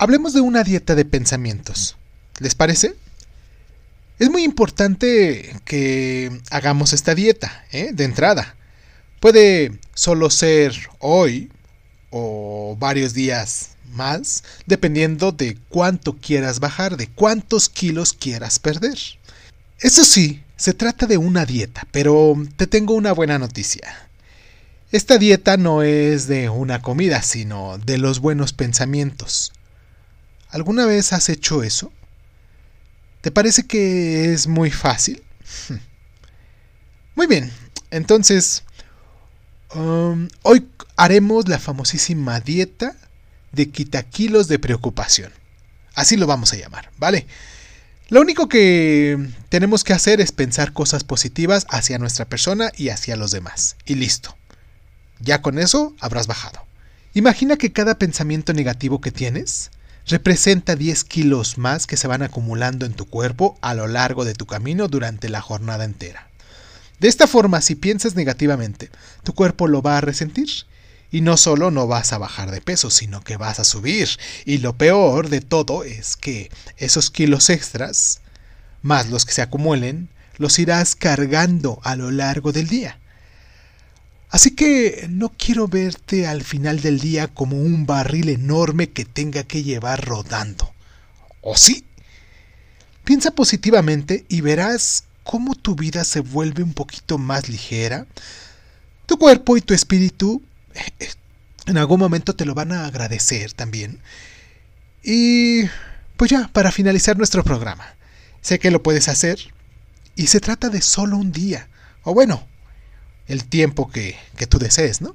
Hablemos de una dieta de pensamientos. ¿Les parece? Es muy importante que hagamos esta dieta, ¿eh? de entrada. Puede solo ser hoy o varios días más, dependiendo de cuánto quieras bajar, de cuántos kilos quieras perder. Eso sí, se trata de una dieta, pero te tengo una buena noticia. Esta dieta no es de una comida, sino de los buenos pensamientos. ¿Alguna vez has hecho eso? ¿Te parece que es muy fácil? Muy bien, entonces um, hoy haremos la famosísima dieta de quitaquilos de preocupación. Así lo vamos a llamar, ¿vale? Lo único que tenemos que hacer es pensar cosas positivas hacia nuestra persona y hacia los demás. Y listo. Ya con eso habrás bajado. Imagina que cada pensamiento negativo que tienes representa 10 kilos más que se van acumulando en tu cuerpo a lo largo de tu camino durante la jornada entera. De esta forma, si piensas negativamente, tu cuerpo lo va a resentir. Y no solo no vas a bajar de peso, sino que vas a subir. Y lo peor de todo es que esos kilos extras, más los que se acumulen, los irás cargando a lo largo del día. Así que no quiero verte al final del día como un barril enorme que tenga que llevar rodando. ¿O sí? Piensa positivamente y verás cómo tu vida se vuelve un poquito más ligera. Tu cuerpo y tu espíritu en algún momento te lo van a agradecer también. Y pues ya, para finalizar nuestro programa. Sé que lo puedes hacer y se trata de solo un día. O bueno, el tiempo que, que tú desees, ¿no?